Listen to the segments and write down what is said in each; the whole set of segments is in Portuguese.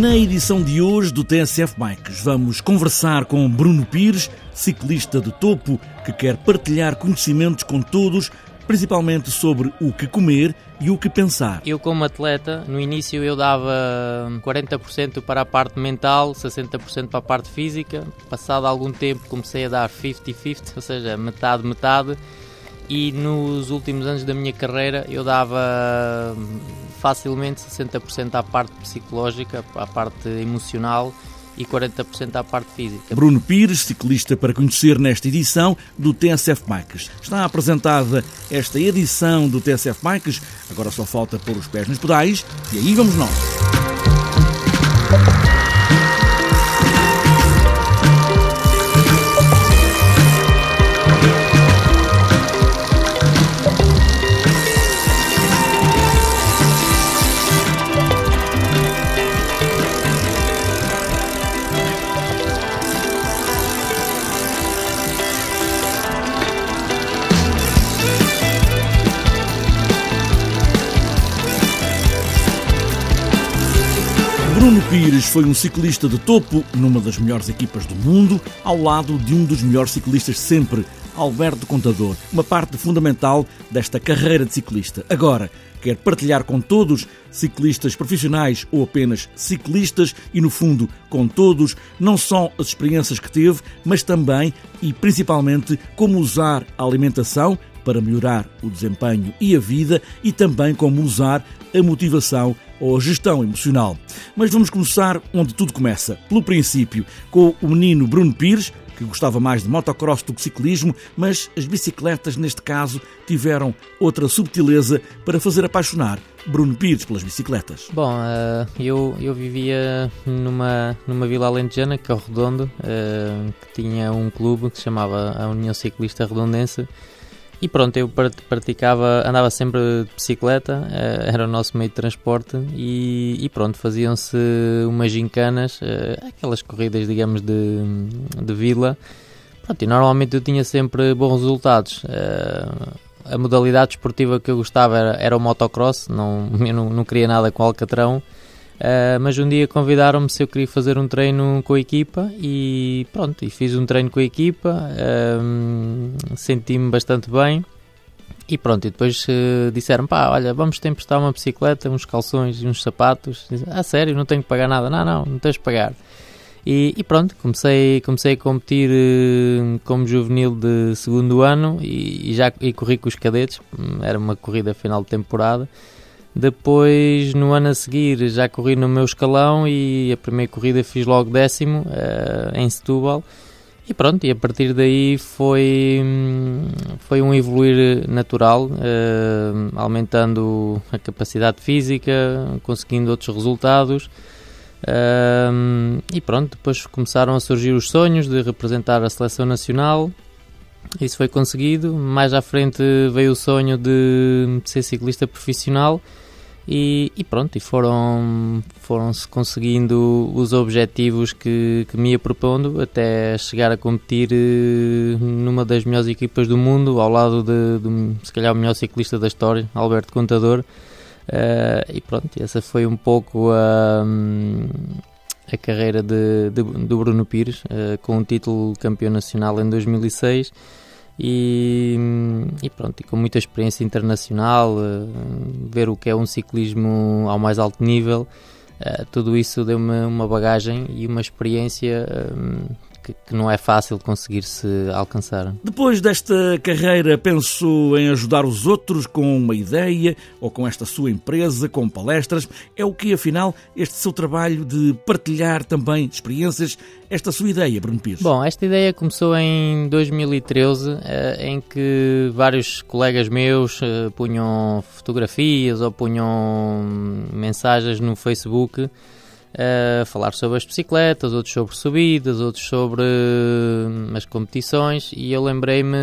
Na edição de hoje do TSF Bikes, vamos conversar com Bruno Pires, ciclista de topo que quer partilhar conhecimentos com todos, principalmente sobre o que comer e o que pensar. Eu, como atleta, no início eu dava 40% para a parte mental, 60% para a parte física. Passado algum tempo comecei a dar 50-50, ou seja, metade-metade. E nos últimos anos da minha carreira eu dava facilmente 60% à parte psicológica, à parte emocional e 40% à parte física. Bruno Pires, ciclista para conhecer nesta edição do TSF Bikes. Está apresentada esta edição do TSF Bikes, agora só falta pôr os pés nos pedais e aí vamos nós. Pires foi um ciclista de topo numa das melhores equipas do mundo, ao lado de um dos melhores ciclistas sempre, Alberto Contador, uma parte fundamental desta carreira de ciclista. Agora, quer partilhar com todos, ciclistas profissionais ou apenas ciclistas, e no fundo com todos, não só as experiências que teve, mas também e principalmente como usar a alimentação para melhorar o desempenho e a vida e também como usar a motivação ou a gestão emocional. Mas vamos começar onde tudo começa, pelo princípio, com o menino Bruno Pires, que gostava mais de motocross do que ciclismo, mas as bicicletas, neste caso, tiveram outra subtileza para fazer apaixonar Bruno Pires pelas bicicletas. Bom, uh, eu, eu vivia numa, numa vila alentejana, que é o Redondo, uh, que tinha um clube que se chamava a União Ciclista Redondense, e pronto, eu praticava, andava sempre de bicicleta, eh, era o nosso meio de transporte e, e pronto, faziam-se umas gincanas, eh, aquelas corridas, digamos, de, de vila. Pronto, e normalmente eu tinha sempre bons resultados. Eh, a modalidade esportiva que eu gostava era, era o motocross, não, eu não, não queria nada com alcatrão. Uh, mas um dia convidaram-me se eu queria fazer um treino com a equipa e pronto, e fiz um treino com a equipa, uh, senti-me bastante bem e pronto, e depois uh, disseram pá, olha, vamos te emprestar uma bicicleta, uns calções e uns sapatos. Ah, sério, não tenho que pagar nada? Não, não, não tens de pagar. E, e, pronto, comecei, comecei a competir uh, como juvenil de segundo ano e, e já e corri com os cadetes, era uma corrida final de temporada. Depois, no ano a seguir, já corri no meu escalão e a primeira corrida fiz logo décimo uh, em Setúbal. E pronto, e a partir daí foi, foi um evoluir natural, uh, aumentando a capacidade física, conseguindo outros resultados. Uh, e pronto, depois começaram a surgir os sonhos de representar a seleção nacional. Isso foi conseguido. Mais à frente veio o sonho de ser ciclista profissional e, e, pronto, e foram, foram-se conseguindo os objetivos que, que me ia propondo até chegar a competir eh, numa das melhores equipas do mundo, ao lado de, de se calhar o melhor ciclista da história, Alberto Contador. Uh, e pronto, essa foi um pouco a, a carreira de, de, do Bruno Pires, uh, com o título campeão nacional em 2006 e, e, pronto, e com muita experiência internacional, uh, ver o que é um ciclismo ao mais alto nível, uh, tudo isso deu-me uma bagagem e uma experiência uh, que, que, não é fácil conseguir-se alcançar. Depois desta carreira, pensou em ajudar os outros com uma ideia ou com esta sua empresa, com palestras? É o que, afinal, este seu trabalho de partilhar também experiências, esta sua ideia, Bruno Pires? Bom, esta ideia começou em 2013, eh, em que vários colegas meus eh, punham fotografias ou punham mensagens no Facebook a falar sobre as bicicletas, outros sobre subidas, outros sobre hum, as competições e eu lembrei-me,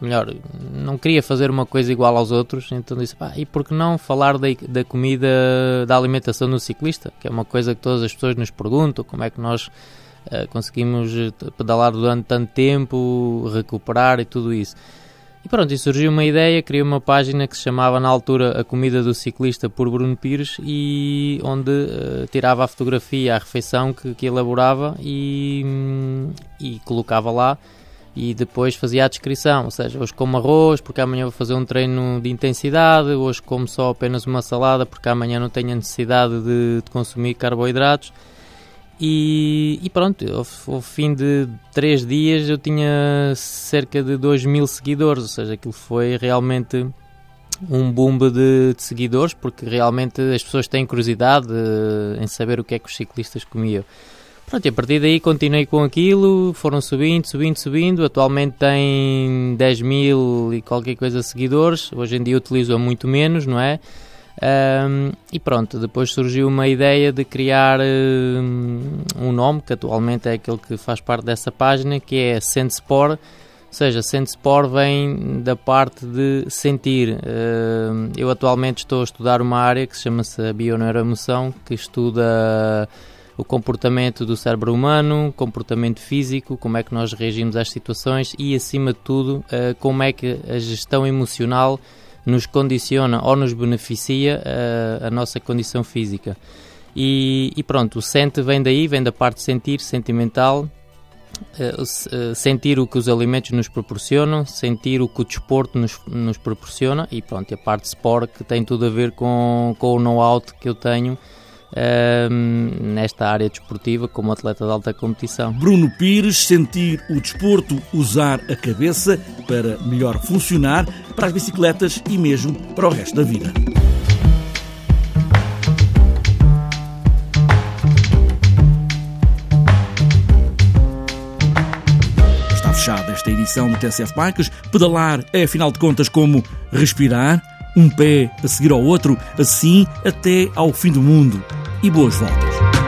melhor, não queria fazer uma coisa igual aos outros, então disse, pá, e por que não falar da, da comida, da alimentação do ciclista, que é uma coisa que todas as pessoas nos perguntam, como é que nós uh, conseguimos pedalar durante tanto tempo, recuperar e tudo isso. E pronto, e surgiu uma ideia, criei uma página que se chamava na altura A Comida do Ciclista por Bruno Pires e onde uh, tirava a fotografia, a refeição que, que elaborava e, e colocava lá e depois fazia a descrição, ou seja, hoje como arroz porque amanhã vou fazer um treino de intensidade, hoje como só apenas uma salada porque amanhã não tenho a necessidade de, de consumir carboidratos e, e pronto, ao, ao, fim de três dias eu tinha cerca de 2 mil seguidores, ou seja, aquilo foi realmente um boom de, de seguidores porque realmente as pessoas têm curiosidade em saber o que é que os ciclistas comiam. Pronto, e a partir daí continuei com aquilo, foram subindo, subindo, subindo. Atualmente tem 10 mil e qualquer coisa seguidores. Hoje em dia utilizo-a muito menos, não é? Um, e pronto, depois surgiu uma ideia de criar um, um, nome que atualmente é aquele que faz parte dessa página, que é Sensepor. Ou seja, Sensepor vem da parte de sentir. Um, eu atualmente estou a estudar uma área que se chama-se Bioneuroemoção, que estuda o comportamento do cérebro humano, comportamento físico, como é que nós reagimos às situações e, acima de tudo, uh, como é que a gestão emocional nos condiciona ou nos beneficia uh, a nossa condição física. E, e, pronto, o sente vem daí, vem da parte de sentir, sentimental, uh, sentir o que os alimentos nos proporcionam, sentir o que o desporto nos, nos proporciona e pronto, a parte de sport que tem tudo a ver com, com o know-how que eu tenho um, nesta área desportiva como atleta de alta competição. Bruno Pires, sentir o desporto, usar a cabeça para melhor funcionar para as bicicletas e mesmo para o resto da vida. Fechada esta edição do TCF Bikes. Pedalar é, afinal de contas, como respirar, um pé a seguir ao outro, assim até ao fim do mundo e boas voltas.